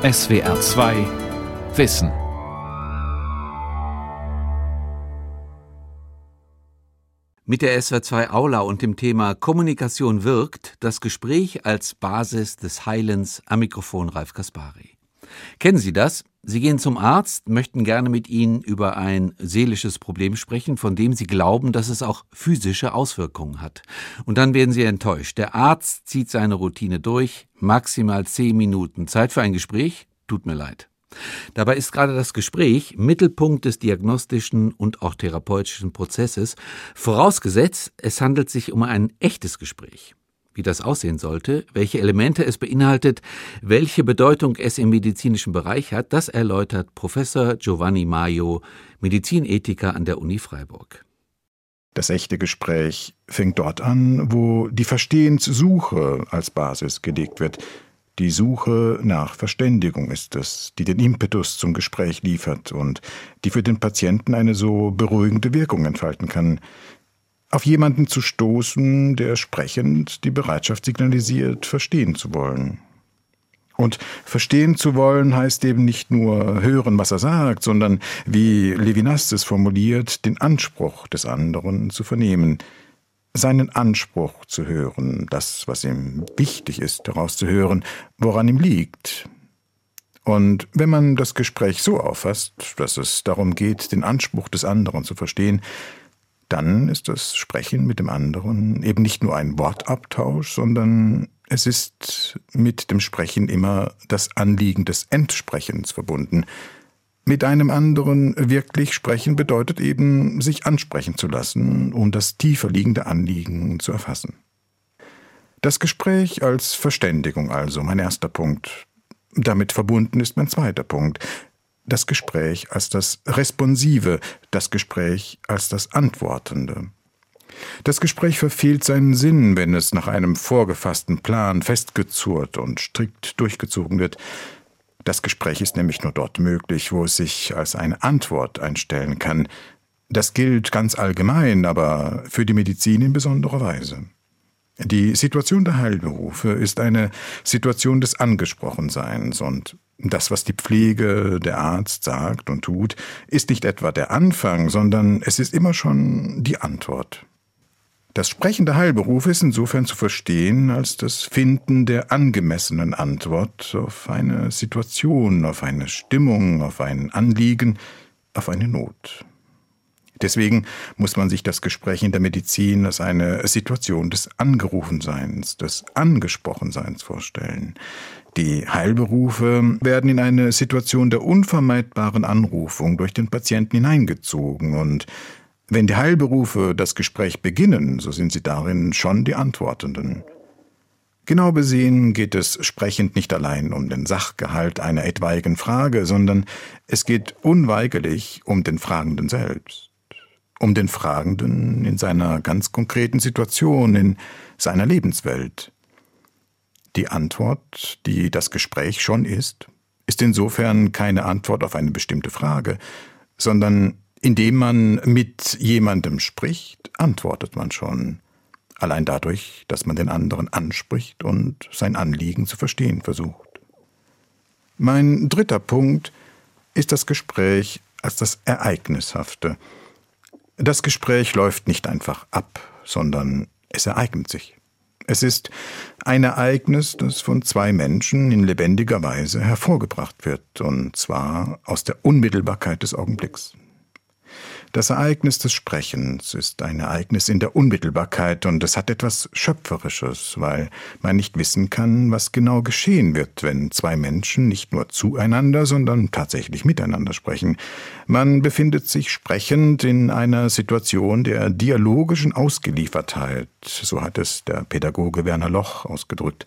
SWR 2 Wissen. Mit der SWR 2 Aula und dem Thema Kommunikation wirkt das Gespräch als Basis des Heilens am Mikrofon Ralf Kaspari. Kennen Sie das? Sie gehen zum Arzt, möchten gerne mit Ihnen über ein seelisches Problem sprechen, von dem Sie glauben, dass es auch physische Auswirkungen hat. Und dann werden Sie enttäuscht. Der Arzt zieht seine Routine durch, maximal zehn Minuten. Zeit für ein Gespräch? Tut mir leid. Dabei ist gerade das Gespräch Mittelpunkt des diagnostischen und auch therapeutischen Prozesses, vorausgesetzt, es handelt sich um ein echtes Gespräch wie das aussehen sollte, welche Elemente es beinhaltet, welche Bedeutung es im medizinischen Bereich hat, das erläutert Professor Giovanni Maio, Medizinethiker an der Uni Freiburg. Das echte Gespräch fängt dort an, wo die Verstehenssuche als Basis gelegt wird. Die Suche nach Verständigung ist es, die den Impetus zum Gespräch liefert und die für den Patienten eine so beruhigende Wirkung entfalten kann auf jemanden zu stoßen, der sprechend die Bereitschaft signalisiert, verstehen zu wollen. Und verstehen zu wollen heißt eben nicht nur hören, was er sagt, sondern, wie Levinas es formuliert, den Anspruch des anderen zu vernehmen, seinen Anspruch zu hören, das, was ihm wichtig ist, daraus zu hören, woran ihm liegt. Und wenn man das Gespräch so auffasst, dass es darum geht, den Anspruch des anderen zu verstehen, dann ist das Sprechen mit dem anderen eben nicht nur ein Wortabtausch, sondern es ist mit dem Sprechen immer das Anliegen des Entsprechens verbunden. Mit einem anderen wirklich sprechen bedeutet eben, sich ansprechen zu lassen, um das tiefer liegende Anliegen zu erfassen. Das Gespräch als Verständigung also, mein erster Punkt. Damit verbunden ist mein zweiter Punkt das Gespräch als das Responsive, das Gespräch als das Antwortende. Das Gespräch verfehlt seinen Sinn, wenn es nach einem vorgefassten Plan festgezurrt und strikt durchgezogen wird. Das Gespräch ist nämlich nur dort möglich, wo es sich als eine Antwort einstellen kann. Das gilt ganz allgemein, aber für die Medizin in besonderer Weise. Die Situation der Heilberufe ist eine Situation des Angesprochenseins und das, was die Pflege, der Arzt sagt und tut, ist nicht etwa der Anfang, sondern es ist immer schon die Antwort. Das Sprechen der Heilberufe ist insofern zu verstehen als das Finden der angemessenen Antwort auf eine Situation, auf eine Stimmung, auf ein Anliegen, auf eine Not. Deswegen muss man sich das Gespräch in der Medizin als eine Situation des Angerufenseins, des Angesprochenseins vorstellen. Die Heilberufe werden in eine Situation der unvermeidbaren Anrufung durch den Patienten hineingezogen und wenn die Heilberufe das Gespräch beginnen, so sind sie darin schon die Antwortenden. Genau besehen geht es sprechend nicht allein um den Sachgehalt einer etwaigen Frage, sondern es geht unweigerlich um den Fragenden selbst um den Fragenden in seiner ganz konkreten Situation, in seiner Lebenswelt. Die Antwort, die das Gespräch schon ist, ist insofern keine Antwort auf eine bestimmte Frage, sondern indem man mit jemandem spricht, antwortet man schon, allein dadurch, dass man den anderen anspricht und sein Anliegen zu verstehen versucht. Mein dritter Punkt ist das Gespräch als das Ereignishafte, das Gespräch läuft nicht einfach ab, sondern es ereignet sich. Es ist ein Ereignis, das von zwei Menschen in lebendiger Weise hervorgebracht wird, und zwar aus der Unmittelbarkeit des Augenblicks. Das Ereignis des Sprechens ist ein Ereignis in der Unmittelbarkeit und es hat etwas Schöpferisches, weil man nicht wissen kann, was genau geschehen wird, wenn zwei Menschen nicht nur zueinander, sondern tatsächlich miteinander sprechen. Man befindet sich sprechend in einer Situation der dialogischen Ausgeliefertheit, so hat es der Pädagoge Werner Loch ausgedrückt.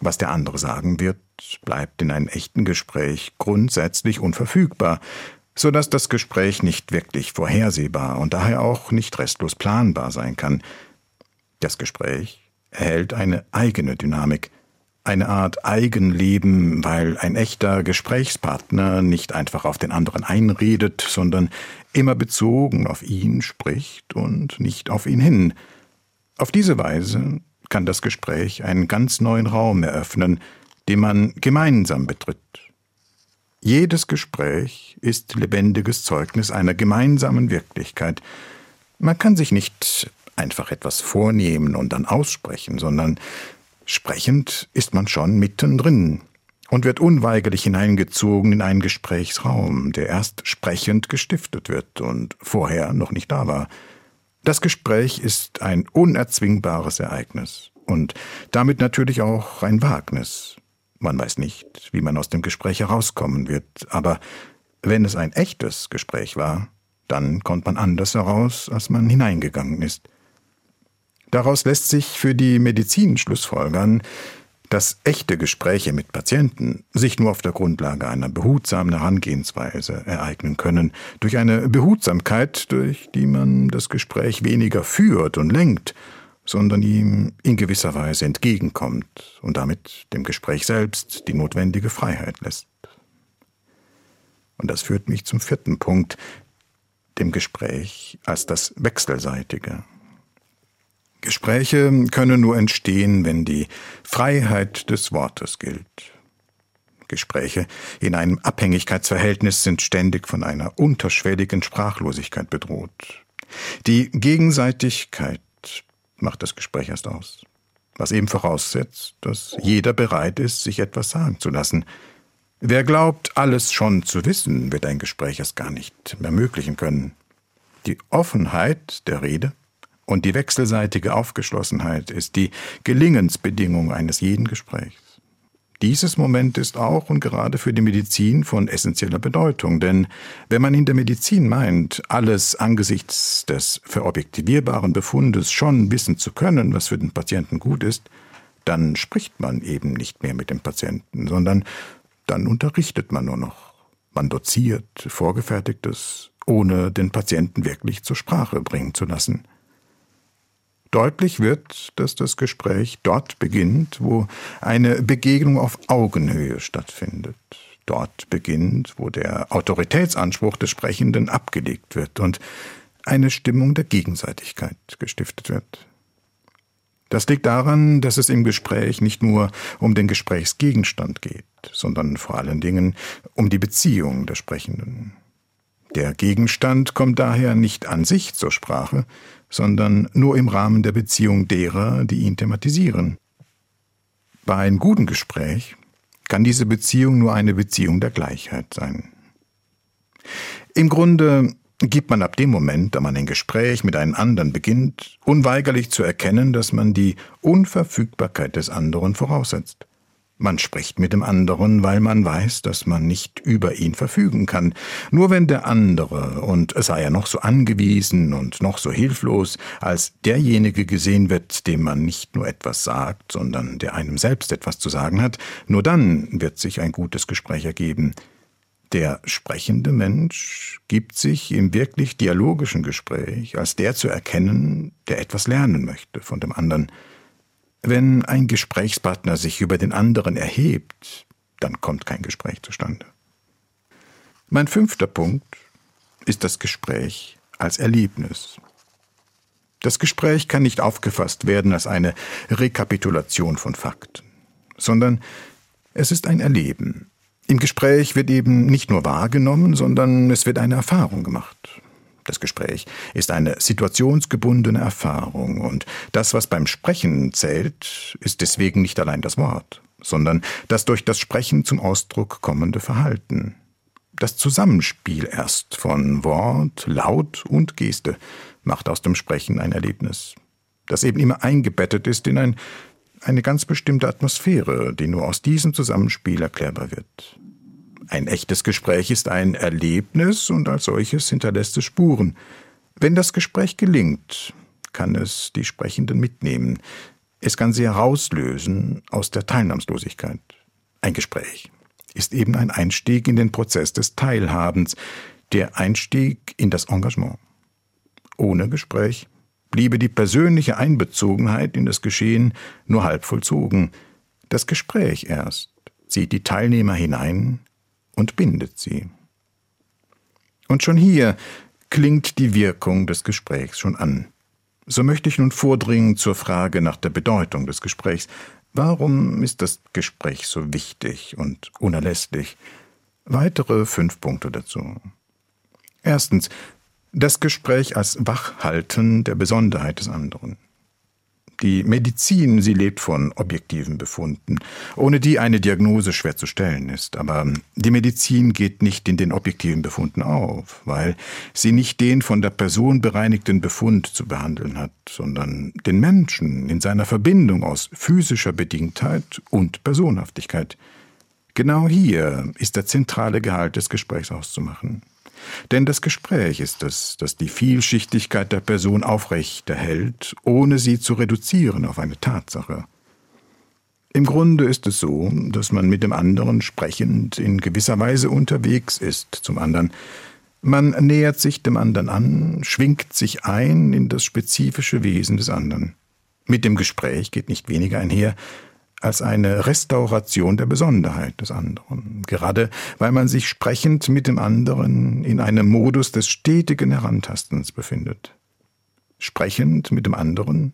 Was der andere sagen wird, bleibt in einem echten Gespräch grundsätzlich unverfügbar so dass das Gespräch nicht wirklich vorhersehbar und daher auch nicht restlos planbar sein kann. Das Gespräch erhält eine eigene Dynamik, eine Art Eigenleben, weil ein echter Gesprächspartner nicht einfach auf den anderen einredet, sondern immer bezogen auf ihn spricht und nicht auf ihn hin. Auf diese Weise kann das Gespräch einen ganz neuen Raum eröffnen, den man gemeinsam betritt. Jedes Gespräch ist lebendiges Zeugnis einer gemeinsamen Wirklichkeit. Man kann sich nicht einfach etwas vornehmen und dann aussprechen, sondern sprechend ist man schon mittendrin und wird unweigerlich hineingezogen in einen Gesprächsraum, der erst sprechend gestiftet wird und vorher noch nicht da war. Das Gespräch ist ein unerzwingbares Ereignis und damit natürlich auch ein Wagnis. Man weiß nicht, wie man aus dem Gespräch herauskommen wird, aber wenn es ein echtes Gespräch war, dann kommt man anders heraus, als man hineingegangen ist. Daraus lässt sich für die Medizin schlussfolgern, dass echte Gespräche mit Patienten sich nur auf der Grundlage einer behutsamen Herangehensweise ereignen können, durch eine Behutsamkeit, durch die man das Gespräch weniger führt und lenkt, sondern ihm in gewisser Weise entgegenkommt und damit dem Gespräch selbst die notwendige Freiheit lässt. Und das führt mich zum vierten Punkt, dem Gespräch als das Wechselseitige. Gespräche können nur entstehen, wenn die Freiheit des Wortes gilt. Gespräche in einem Abhängigkeitsverhältnis sind ständig von einer unterschwelligen Sprachlosigkeit bedroht. Die Gegenseitigkeit macht das Gespräch erst aus. Was eben voraussetzt, dass jeder bereit ist, sich etwas sagen zu lassen. Wer glaubt, alles schon zu wissen, wird ein Gespräch erst gar nicht ermöglichen können. Die Offenheit der Rede und die wechselseitige Aufgeschlossenheit ist die Gelingensbedingung eines jeden Gesprächs. Dieses Moment ist auch und gerade für die Medizin von essentieller Bedeutung, denn wenn man in der Medizin meint, alles angesichts des verobjektivierbaren Befundes schon wissen zu können, was für den Patienten gut ist, dann spricht man eben nicht mehr mit dem Patienten, sondern dann unterrichtet man nur noch. Man doziert Vorgefertigtes, ohne den Patienten wirklich zur Sprache bringen zu lassen. Deutlich wird, dass das Gespräch dort beginnt, wo eine Begegnung auf Augenhöhe stattfindet. Dort beginnt, wo der Autoritätsanspruch des Sprechenden abgelegt wird und eine Stimmung der Gegenseitigkeit gestiftet wird. Das liegt daran, dass es im Gespräch nicht nur um den Gesprächsgegenstand geht, sondern vor allen Dingen um die Beziehung der Sprechenden. Der Gegenstand kommt daher nicht an sich zur Sprache, sondern nur im Rahmen der Beziehung derer, die ihn thematisieren. Bei einem guten Gespräch kann diese Beziehung nur eine Beziehung der Gleichheit sein. Im Grunde gibt man ab dem Moment, da man ein Gespräch mit einem anderen beginnt, unweigerlich zu erkennen, dass man die Unverfügbarkeit des anderen voraussetzt. Man spricht mit dem anderen, weil man weiß, dass man nicht über ihn verfügen kann. Nur wenn der andere, und sei er noch so angewiesen und noch so hilflos, als derjenige gesehen wird, dem man nicht nur etwas sagt, sondern der einem selbst etwas zu sagen hat, nur dann wird sich ein gutes Gespräch ergeben. Der sprechende Mensch gibt sich im wirklich dialogischen Gespräch als der zu erkennen, der etwas lernen möchte von dem anderen. Wenn ein Gesprächspartner sich über den anderen erhebt, dann kommt kein Gespräch zustande. Mein fünfter Punkt ist das Gespräch als Erlebnis. Das Gespräch kann nicht aufgefasst werden als eine Rekapitulation von Fakten, sondern es ist ein Erleben. Im Gespräch wird eben nicht nur wahrgenommen, sondern es wird eine Erfahrung gemacht. Das Gespräch ist eine situationsgebundene Erfahrung und das, was beim Sprechen zählt, ist deswegen nicht allein das Wort, sondern das durch das Sprechen zum Ausdruck kommende Verhalten. Das Zusammenspiel erst von Wort, Laut und Geste macht aus dem Sprechen ein Erlebnis, das eben immer eingebettet ist in ein, eine ganz bestimmte Atmosphäre, die nur aus diesem Zusammenspiel erklärbar wird. Ein echtes Gespräch ist ein Erlebnis und als solches hinterlässt es Spuren. Wenn das Gespräch gelingt, kann es die Sprechenden mitnehmen. Es kann sie herauslösen aus der Teilnahmslosigkeit. Ein Gespräch ist eben ein Einstieg in den Prozess des Teilhabens, der Einstieg in das Engagement. Ohne Gespräch bliebe die persönliche Einbezogenheit in das Geschehen nur halb vollzogen. Das Gespräch erst zieht die Teilnehmer hinein und bindet sie. Und schon hier klingt die Wirkung des Gesprächs schon an. So möchte ich nun vordringen zur Frage nach der Bedeutung des Gesprächs. Warum ist das Gespräch so wichtig und unerlässlich? Weitere fünf Punkte dazu. Erstens, das Gespräch als Wachhalten der Besonderheit des anderen. Die Medizin, sie lebt von objektiven Befunden, ohne die eine Diagnose schwer zu stellen ist. Aber die Medizin geht nicht in den objektiven Befunden auf, weil sie nicht den von der Person bereinigten Befund zu behandeln hat, sondern den Menschen in seiner Verbindung aus physischer Bedingtheit und Personhaftigkeit. Genau hier ist der zentrale Gehalt des Gesprächs auszumachen. Denn das Gespräch ist es, das die Vielschichtigkeit der Person aufrechterhält, ohne sie zu reduzieren auf eine Tatsache. Im Grunde ist es so, dass man mit dem anderen sprechend in gewisser Weise unterwegs ist zum anderen. Man nähert sich dem anderen an, schwingt sich ein in das spezifische Wesen des anderen. Mit dem Gespräch geht nicht weniger einher, als eine Restauration der Besonderheit des anderen, gerade weil man sich sprechend mit dem anderen in einem Modus des stetigen Herantastens befindet. Sprechend mit dem anderen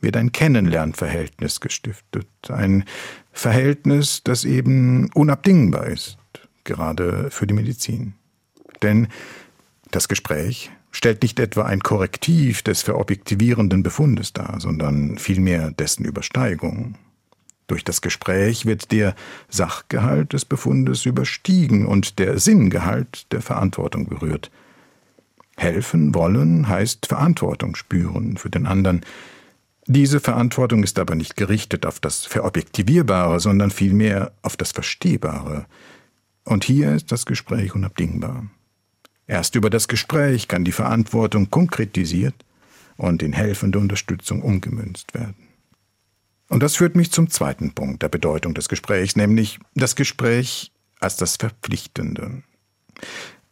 wird ein Kennenlernverhältnis gestiftet, ein Verhältnis, das eben unabdingbar ist, gerade für die Medizin. Denn das Gespräch stellt nicht etwa ein Korrektiv des verobjektivierenden Befundes dar, sondern vielmehr dessen Übersteigung. Durch das Gespräch wird der Sachgehalt des Befundes überstiegen und der Sinngehalt der Verantwortung berührt. Helfen wollen heißt Verantwortung spüren für den anderen. Diese Verantwortung ist aber nicht gerichtet auf das Verobjektivierbare, sondern vielmehr auf das Verstehbare. Und hier ist das Gespräch unabdingbar. Erst über das Gespräch kann die Verantwortung konkretisiert und in helfende Unterstützung umgemünzt werden. Und das führt mich zum zweiten Punkt der Bedeutung des Gesprächs, nämlich das Gespräch als das Verpflichtende.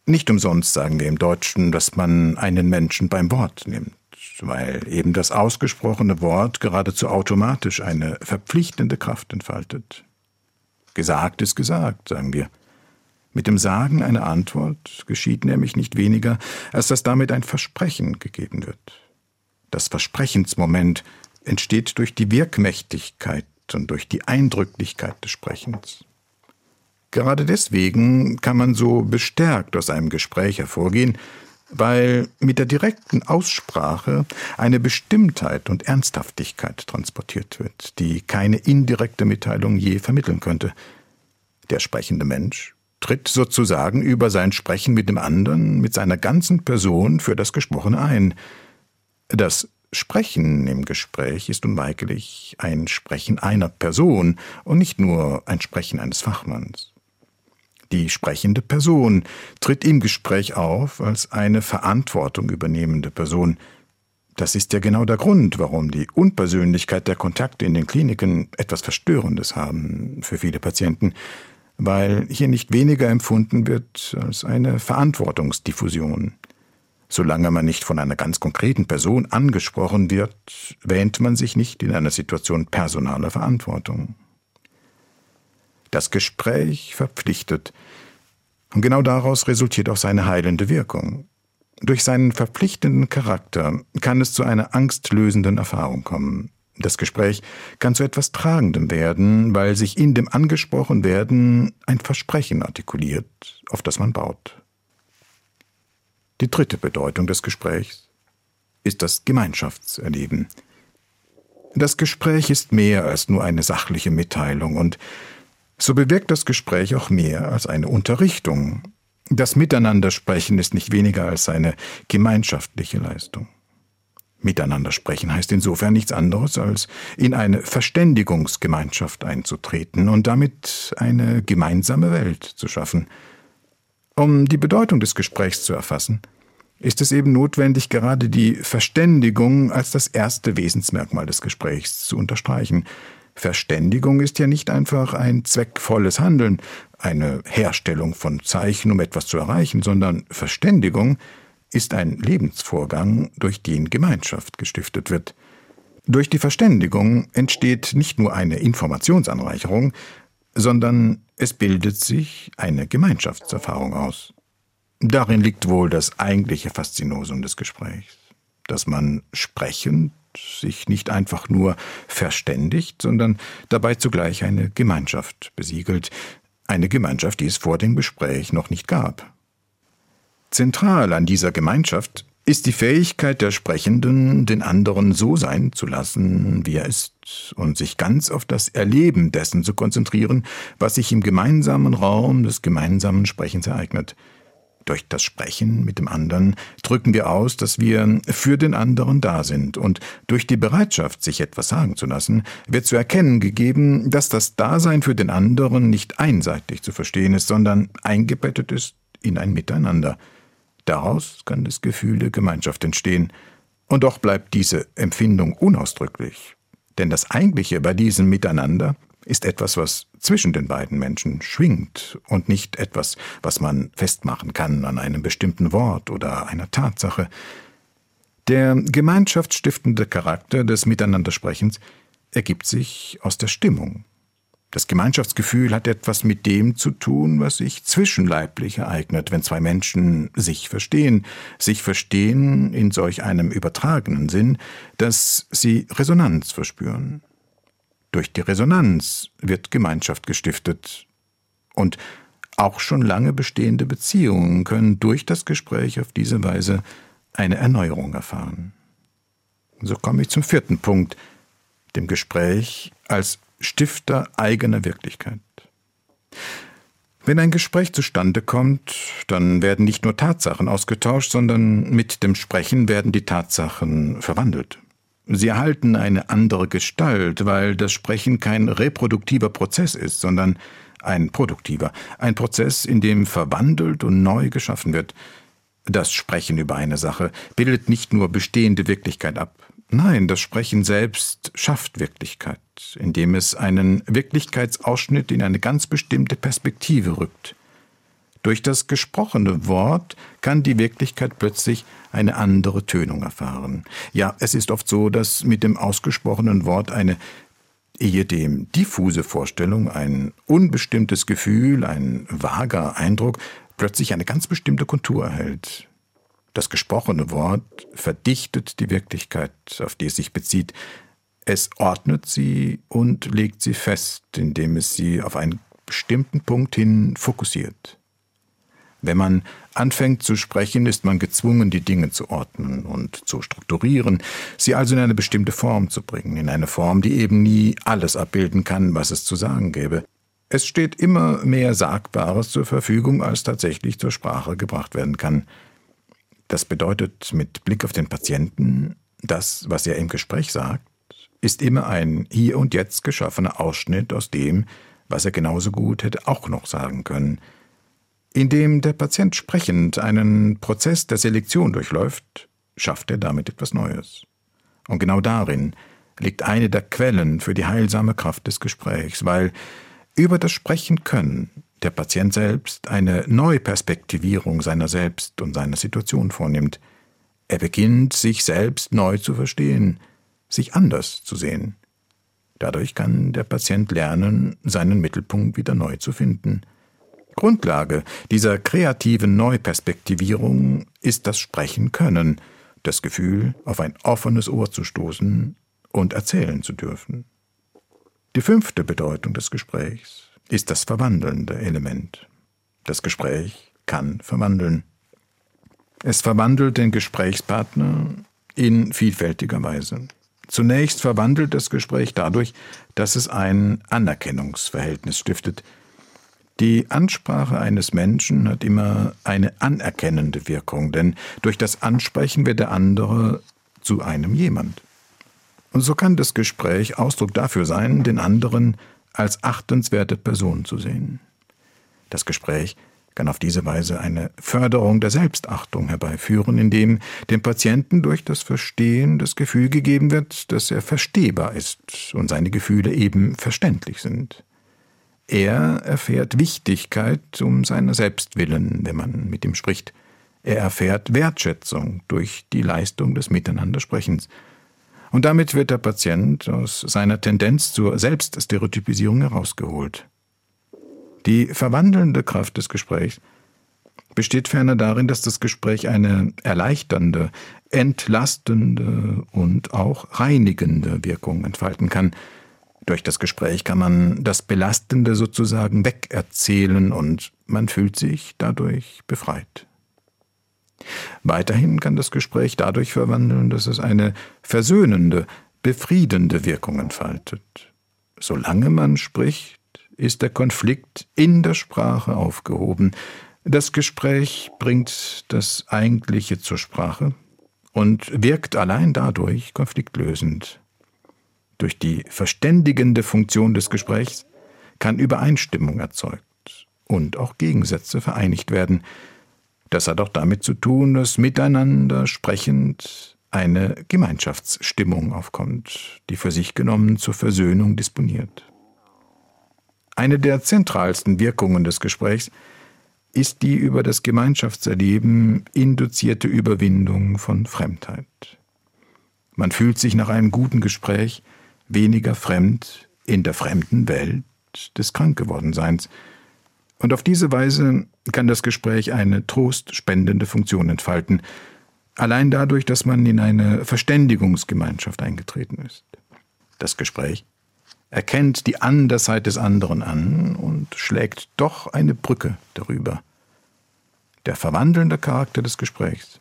Nicht umsonst sagen wir im Deutschen, dass man einen Menschen beim Wort nimmt, weil eben das ausgesprochene Wort geradezu automatisch eine verpflichtende Kraft entfaltet. Gesagt ist gesagt, sagen wir. Mit dem Sagen einer Antwort geschieht nämlich nicht weniger, als dass damit ein Versprechen gegeben wird. Das Versprechensmoment entsteht durch die Wirkmächtigkeit und durch die Eindrücklichkeit des Sprechens. Gerade deswegen kann man so bestärkt aus einem Gespräch hervorgehen, weil mit der direkten Aussprache eine Bestimmtheit und Ernsthaftigkeit transportiert wird, die keine indirekte Mitteilung je vermitteln könnte. Der sprechende Mensch tritt sozusagen über sein Sprechen mit dem anderen, mit seiner ganzen Person für das Gesprochene ein. Das Sprechen im Gespräch ist unweigerlich ein Sprechen einer Person und nicht nur ein Sprechen eines Fachmanns. Die sprechende Person tritt im Gespräch auf als eine Verantwortung übernehmende Person. Das ist ja genau der Grund, warum die Unpersönlichkeit der Kontakte in den Kliniken etwas Verstörendes haben für viele Patienten, weil hier nicht weniger empfunden wird als eine Verantwortungsdiffusion. Solange man nicht von einer ganz konkreten Person angesprochen wird, wähnt man sich nicht in einer Situation personaler Verantwortung. Das Gespräch verpflichtet, und genau daraus resultiert auch seine heilende Wirkung. Durch seinen verpflichtenden Charakter kann es zu einer angstlösenden Erfahrung kommen. Das Gespräch kann zu etwas Tragendem werden, weil sich in dem Angesprochenwerden ein Versprechen artikuliert, auf das man baut. Die dritte Bedeutung des Gesprächs ist das Gemeinschaftserleben. Das Gespräch ist mehr als nur eine sachliche Mitteilung und so bewirkt das Gespräch auch mehr als eine Unterrichtung. Das Miteinandersprechen ist nicht weniger als eine gemeinschaftliche Leistung. Miteinander sprechen heißt insofern nichts anderes, als in eine Verständigungsgemeinschaft einzutreten und damit eine gemeinsame Welt zu schaffen – um die Bedeutung des Gesprächs zu erfassen, ist es eben notwendig, gerade die Verständigung als das erste Wesensmerkmal des Gesprächs zu unterstreichen. Verständigung ist ja nicht einfach ein zweckvolles Handeln, eine Herstellung von Zeichen, um etwas zu erreichen, sondern Verständigung ist ein Lebensvorgang, durch den Gemeinschaft gestiftet wird. Durch die Verständigung entsteht nicht nur eine Informationsanreicherung, sondern es bildet sich eine Gemeinschaftserfahrung aus. Darin liegt wohl das eigentliche Faszinosum des Gesprächs, dass man sprechend sich nicht einfach nur verständigt, sondern dabei zugleich eine Gemeinschaft besiegelt, eine Gemeinschaft, die es vor dem Gespräch noch nicht gab. Zentral an dieser Gemeinschaft ist die Fähigkeit der Sprechenden, den anderen so sein zu lassen, wie er ist, und sich ganz auf das Erleben dessen zu konzentrieren, was sich im gemeinsamen Raum des gemeinsamen Sprechens ereignet. Durch das Sprechen mit dem anderen drücken wir aus, dass wir für den anderen da sind, und durch die Bereitschaft, sich etwas sagen zu lassen, wird zu erkennen gegeben, dass das Dasein für den anderen nicht einseitig zu verstehen ist, sondern eingebettet ist in ein Miteinander. Daraus kann das Gefühl der Gemeinschaft entstehen, und doch bleibt diese Empfindung unausdrücklich. Denn das Eigentliche bei diesem Miteinander ist etwas, was zwischen den beiden Menschen schwingt und nicht etwas, was man festmachen kann an einem bestimmten Wort oder einer Tatsache. Der gemeinschaftsstiftende Charakter des Miteinandersprechens ergibt sich aus der Stimmung. Das Gemeinschaftsgefühl hat etwas mit dem zu tun, was sich zwischenleiblich ereignet, wenn zwei Menschen sich verstehen, sich verstehen in solch einem übertragenen Sinn, dass sie Resonanz verspüren. Durch die Resonanz wird Gemeinschaft gestiftet. Und auch schon lange bestehende Beziehungen können durch das Gespräch auf diese Weise eine Erneuerung erfahren. So komme ich zum vierten Punkt, dem Gespräch als Stifter eigener Wirklichkeit. Wenn ein Gespräch zustande kommt, dann werden nicht nur Tatsachen ausgetauscht, sondern mit dem Sprechen werden die Tatsachen verwandelt. Sie erhalten eine andere Gestalt, weil das Sprechen kein reproduktiver Prozess ist, sondern ein produktiver, ein Prozess, in dem verwandelt und neu geschaffen wird. Das Sprechen über eine Sache bildet nicht nur bestehende Wirklichkeit ab, nein, das Sprechen selbst schafft Wirklichkeit, indem es einen Wirklichkeitsausschnitt in eine ganz bestimmte Perspektive rückt. Durch das gesprochene Wort kann die Wirklichkeit plötzlich eine andere Tönung erfahren. Ja, es ist oft so, dass mit dem ausgesprochenen Wort eine ehedem diffuse Vorstellung, ein unbestimmtes Gefühl, ein vager Eindruck plötzlich eine ganz bestimmte Kontur erhält. Das gesprochene Wort verdichtet die Wirklichkeit, auf die es sich bezieht. Es ordnet sie und legt sie fest, indem es sie auf einen bestimmten Punkt hin fokussiert. Wenn man anfängt zu sprechen, ist man gezwungen, die Dinge zu ordnen und zu strukturieren, sie also in eine bestimmte Form zu bringen, in eine Form, die eben nie alles abbilden kann, was es zu sagen gäbe. Es steht immer mehr Sagbares zur Verfügung, als tatsächlich zur Sprache gebracht werden kann. Das bedeutet mit Blick auf den Patienten, das, was er im Gespräch sagt, ist immer ein hier und jetzt geschaffener Ausschnitt aus dem, was er genauso gut hätte auch noch sagen können – indem der Patient sprechend einen Prozess der Selektion durchläuft, schafft er damit etwas Neues. Und genau darin liegt eine der Quellen für die heilsame Kraft des Gesprächs, weil über das Sprechen können der Patient selbst eine Neuperspektivierung seiner selbst und seiner Situation vornimmt. Er beginnt, sich selbst neu zu verstehen, sich anders zu sehen. Dadurch kann der Patient lernen, seinen Mittelpunkt wieder neu zu finden – Grundlage dieser kreativen Neuperspektivierung ist das Sprechen können, das Gefühl, auf ein offenes Ohr zu stoßen und erzählen zu dürfen. Die fünfte Bedeutung des Gesprächs ist das verwandelnde Element. Das Gespräch kann verwandeln. Es verwandelt den Gesprächspartner in vielfältiger Weise. Zunächst verwandelt das Gespräch dadurch, dass es ein Anerkennungsverhältnis stiftet, die Ansprache eines Menschen hat immer eine anerkennende Wirkung, denn durch das Ansprechen wird der andere zu einem jemand. Und so kann das Gespräch Ausdruck dafür sein, den anderen als achtenswerte Person zu sehen. Das Gespräch kann auf diese Weise eine Förderung der Selbstachtung herbeiführen, indem dem Patienten durch das Verstehen das Gefühl gegeben wird, dass er verstehbar ist und seine Gefühle eben verständlich sind. Er erfährt Wichtigkeit um seiner selbst willen, wenn man mit ihm spricht. Er erfährt Wertschätzung durch die Leistung des Miteinandersprechens. Und damit wird der Patient aus seiner Tendenz zur Selbststereotypisierung herausgeholt. Die verwandelnde Kraft des Gesprächs besteht ferner darin, dass das Gespräch eine erleichternde, entlastende und auch reinigende Wirkung entfalten kann. Durch das Gespräch kann man das Belastende sozusagen wegerzählen und man fühlt sich dadurch befreit. Weiterhin kann das Gespräch dadurch verwandeln, dass es eine versöhnende, befriedende Wirkung entfaltet. Solange man spricht, ist der Konflikt in der Sprache aufgehoben. Das Gespräch bringt das Eigentliche zur Sprache und wirkt allein dadurch konfliktlösend. Durch die verständigende Funktion des Gesprächs kann Übereinstimmung erzeugt und auch Gegensätze vereinigt werden. Das hat auch damit zu tun, dass miteinander sprechend eine Gemeinschaftsstimmung aufkommt, die für sich genommen zur Versöhnung disponiert. Eine der zentralsten Wirkungen des Gesprächs ist die über das Gemeinschaftserleben induzierte Überwindung von Fremdheit. Man fühlt sich nach einem guten Gespräch weniger fremd in der fremden Welt des Krankgewordenseins, und auf diese Weise kann das Gespräch eine trostspendende Funktion entfalten, allein dadurch, dass man in eine Verständigungsgemeinschaft eingetreten ist. Das Gespräch erkennt die Andersheit des anderen an und schlägt doch eine Brücke darüber. Der verwandelnde Charakter des Gesprächs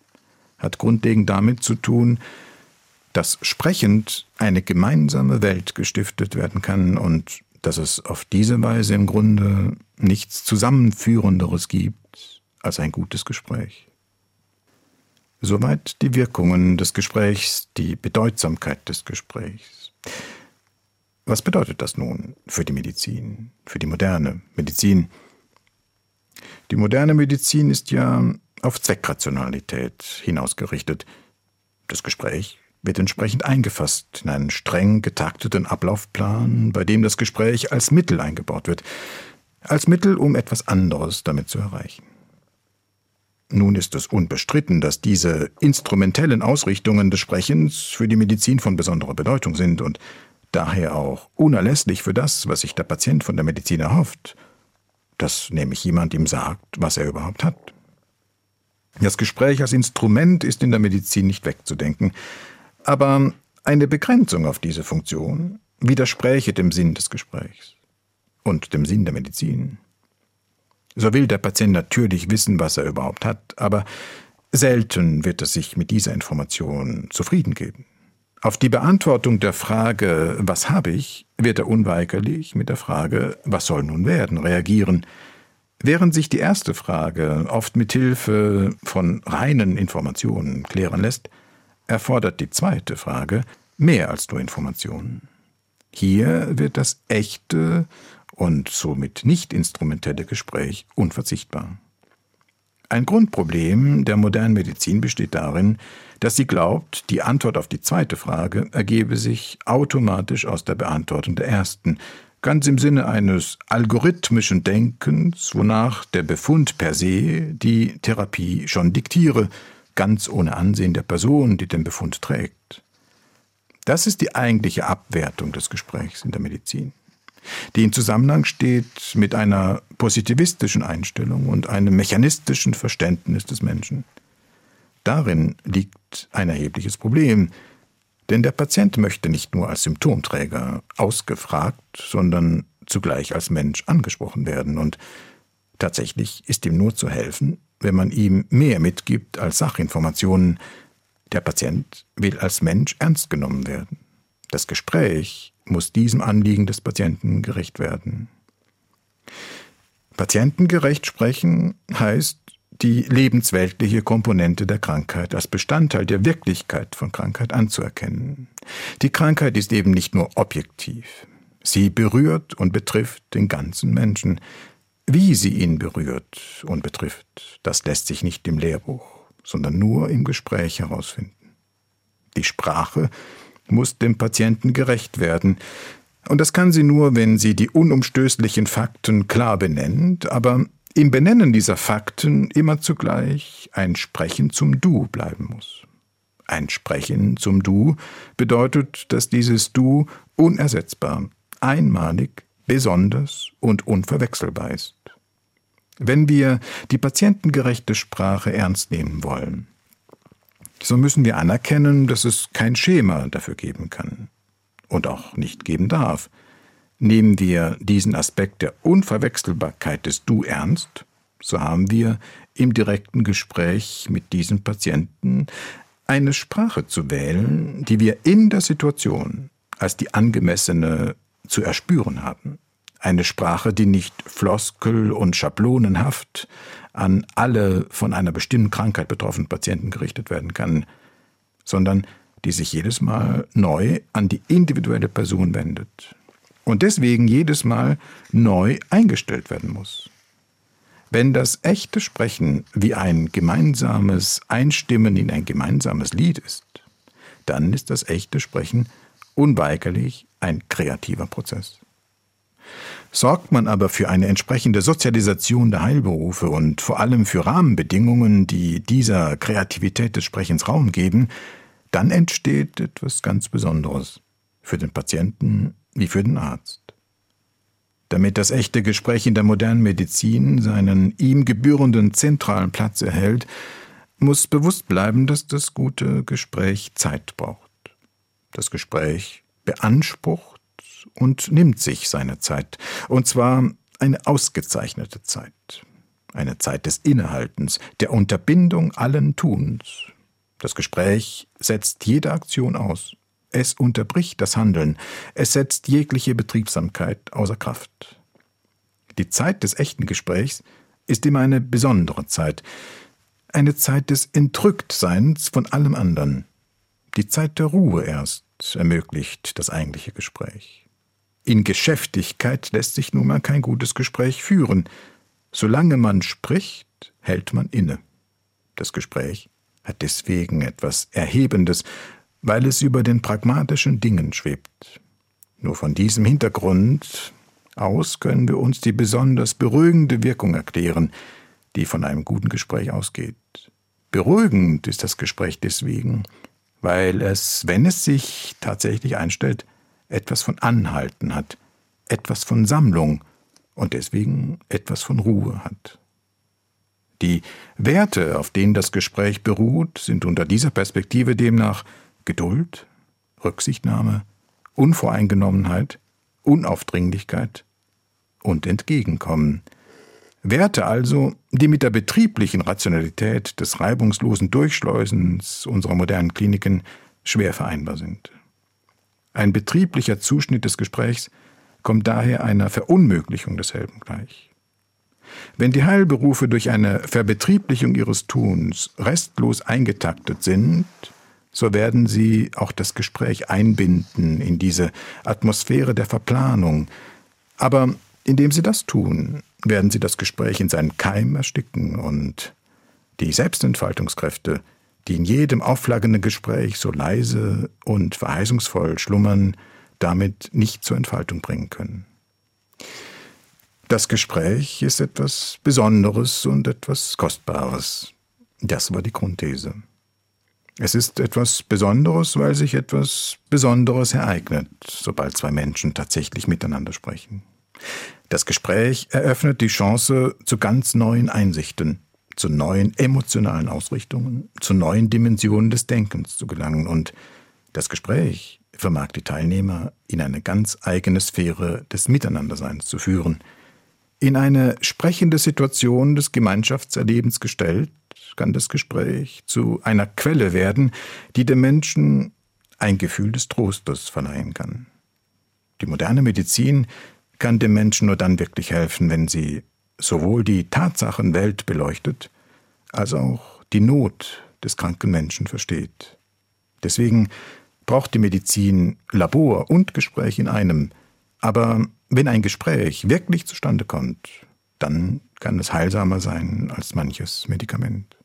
hat grundlegend damit zu tun, dass sprechend eine gemeinsame Welt gestiftet werden kann und dass es auf diese Weise im Grunde nichts Zusammenführenderes gibt als ein gutes Gespräch. Soweit die Wirkungen des Gesprächs, die Bedeutsamkeit des Gesprächs. Was bedeutet das nun für die Medizin, für die moderne Medizin? Die moderne Medizin ist ja auf Zweckrationalität hinausgerichtet. Das Gespräch wird entsprechend eingefasst in einen streng getakteten Ablaufplan, bei dem das Gespräch als Mittel eingebaut wird, als Mittel, um etwas anderes damit zu erreichen. Nun ist es unbestritten, dass diese instrumentellen Ausrichtungen des Sprechens für die Medizin von besonderer Bedeutung sind und daher auch unerlässlich für das, was sich der Patient von der Medizin erhofft, dass nämlich jemand ihm sagt, was er überhaupt hat. Das Gespräch als Instrument ist in der Medizin nicht wegzudenken, aber eine Begrenzung auf diese Funktion widerspräche dem Sinn des Gesprächs und dem Sinn der Medizin. So will der Patient natürlich wissen, was er überhaupt hat, aber selten wird er sich mit dieser Information zufrieden geben. Auf die Beantwortung der Frage, was habe ich, wird er unweigerlich mit der Frage, was soll nun werden, reagieren. Während sich die erste Frage oft mit Hilfe von reinen Informationen klären lässt, erfordert die zweite Frage mehr als nur Informationen. Hier wird das echte und somit nicht instrumentelle Gespräch unverzichtbar. Ein Grundproblem der modernen Medizin besteht darin, dass sie glaubt, die Antwort auf die zweite Frage ergebe sich automatisch aus der Beantwortung der ersten, ganz im Sinne eines algorithmischen Denkens, wonach der Befund per se die Therapie schon diktiere, ganz ohne Ansehen der Person, die den Befund trägt. Das ist die eigentliche Abwertung des Gesprächs in der Medizin die in Zusammenhang steht mit einer positivistischen Einstellung und einem mechanistischen Verständnis des Menschen. Darin liegt ein erhebliches Problem, denn der Patient möchte nicht nur als Symptomträger ausgefragt, sondern zugleich als Mensch angesprochen werden, und tatsächlich ist ihm nur zu helfen, wenn man ihm mehr mitgibt als Sachinformationen. Der Patient will als Mensch ernst genommen werden. Das Gespräch muss diesem Anliegen des Patienten gerecht werden. Patientengerecht sprechen heißt, die lebensweltliche Komponente der Krankheit als Bestandteil der Wirklichkeit von Krankheit anzuerkennen. Die Krankheit ist eben nicht nur objektiv. Sie berührt und betrifft den ganzen Menschen. Wie sie ihn berührt und betrifft, das lässt sich nicht im Lehrbuch, sondern nur im Gespräch herausfinden. Die Sprache muss dem Patienten gerecht werden. Und das kann sie nur, wenn sie die unumstößlichen Fakten klar benennt, aber im Benennen dieser Fakten immer zugleich ein Sprechen zum Du bleiben muss. Ein Sprechen zum Du bedeutet, dass dieses Du unersetzbar, einmalig, besonders und unverwechselbar ist. Wenn wir die patientengerechte Sprache ernst nehmen wollen, so müssen wir anerkennen, dass es kein Schema dafür geben kann und auch nicht geben darf. Nehmen wir diesen Aspekt der Unverwechselbarkeit des Du ernst, so haben wir im direkten Gespräch mit diesem Patienten eine Sprache zu wählen, die wir in der Situation als die angemessene zu erspüren haben. Eine Sprache, die nicht floskel- und schablonenhaft an alle von einer bestimmten Krankheit betroffenen Patienten gerichtet werden kann, sondern die sich jedes Mal neu an die individuelle Person wendet und deswegen jedes Mal neu eingestellt werden muss. Wenn das echte Sprechen wie ein gemeinsames Einstimmen in ein gemeinsames Lied ist, dann ist das echte Sprechen unweigerlich ein kreativer Prozess. Sorgt man aber für eine entsprechende Sozialisation der Heilberufe und vor allem für Rahmenbedingungen, die dieser Kreativität des Sprechens Raum geben, dann entsteht etwas ganz Besonderes für den Patienten wie für den Arzt. Damit das echte Gespräch in der modernen Medizin seinen ihm gebührenden zentralen Platz erhält, muss bewusst bleiben, dass das gute Gespräch Zeit braucht. Das Gespräch beansprucht und nimmt sich seine Zeit, und zwar eine ausgezeichnete Zeit, eine Zeit des Innehaltens, der Unterbindung allen Tuns. Das Gespräch setzt jede Aktion aus, es unterbricht das Handeln, es setzt jegliche Betriebsamkeit außer Kraft. Die Zeit des echten Gesprächs ist immer eine besondere Zeit, eine Zeit des Entrücktseins von allem anderen. Die Zeit der Ruhe erst ermöglicht das eigentliche Gespräch. In Geschäftigkeit lässt sich nun mal kein gutes Gespräch führen. Solange man spricht, hält man inne. Das Gespräch hat deswegen etwas Erhebendes, weil es über den pragmatischen Dingen schwebt. Nur von diesem Hintergrund aus können wir uns die besonders beruhigende Wirkung erklären, die von einem guten Gespräch ausgeht. Beruhigend ist das Gespräch deswegen, weil es, wenn es sich tatsächlich einstellt, etwas von Anhalten hat, etwas von Sammlung und deswegen etwas von Ruhe hat. Die Werte, auf denen das Gespräch beruht, sind unter dieser Perspektive demnach Geduld, Rücksichtnahme, Unvoreingenommenheit, Unaufdringlichkeit und Entgegenkommen. Werte also, die mit der betrieblichen Rationalität des reibungslosen Durchschleusens unserer modernen Kliniken schwer vereinbar sind. Ein betrieblicher Zuschnitt des Gesprächs kommt daher einer Verunmöglichung desselben gleich. Wenn die Heilberufe durch eine Verbetrieblichung ihres Tuns restlos eingetaktet sind, so werden sie auch das Gespräch einbinden in diese Atmosphäre der Verplanung. Aber indem sie das tun, werden sie das Gespräch in seinen Keim ersticken und die Selbstentfaltungskräfte, die in jedem aufflaggenden Gespräch so leise und verheißungsvoll schlummern, damit nicht zur Entfaltung bringen können. Das Gespräch ist etwas Besonderes und etwas Kostbares. Das war die Grundthese. Es ist etwas Besonderes, weil sich etwas Besonderes ereignet, sobald zwei Menschen tatsächlich miteinander sprechen. Das Gespräch eröffnet die Chance zu ganz neuen Einsichten, zu neuen emotionalen Ausrichtungen, zu neuen Dimensionen des Denkens zu gelangen und das Gespräch vermag die Teilnehmer in eine ganz eigene Sphäre des Miteinanderseins zu führen. In eine sprechende Situation des Gemeinschaftserlebens gestellt, kann das Gespräch zu einer Quelle werden, die dem Menschen ein Gefühl des Trostes verleihen kann. Die moderne Medizin kann dem Menschen nur dann wirklich helfen, wenn sie sowohl die Tatsachenwelt beleuchtet, als auch die Not des kranken Menschen versteht. Deswegen braucht die Medizin Labor und Gespräch in einem. Aber wenn ein Gespräch wirklich zustande kommt, dann kann es heilsamer sein als manches Medikament.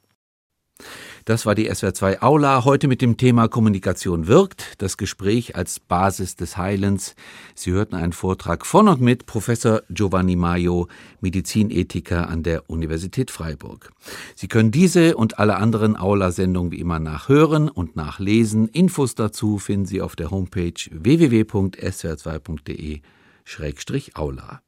Das war die SWR2 Aula, heute mit dem Thema Kommunikation wirkt, das Gespräch als Basis des Heilens. Sie hörten einen Vortrag von und mit Professor Giovanni Maio, Medizinethiker an der Universität Freiburg. Sie können diese und alle anderen Aula-Sendungen wie immer nachhören und nachlesen. Infos dazu finden Sie auf der Homepage www.swr2.de-aula.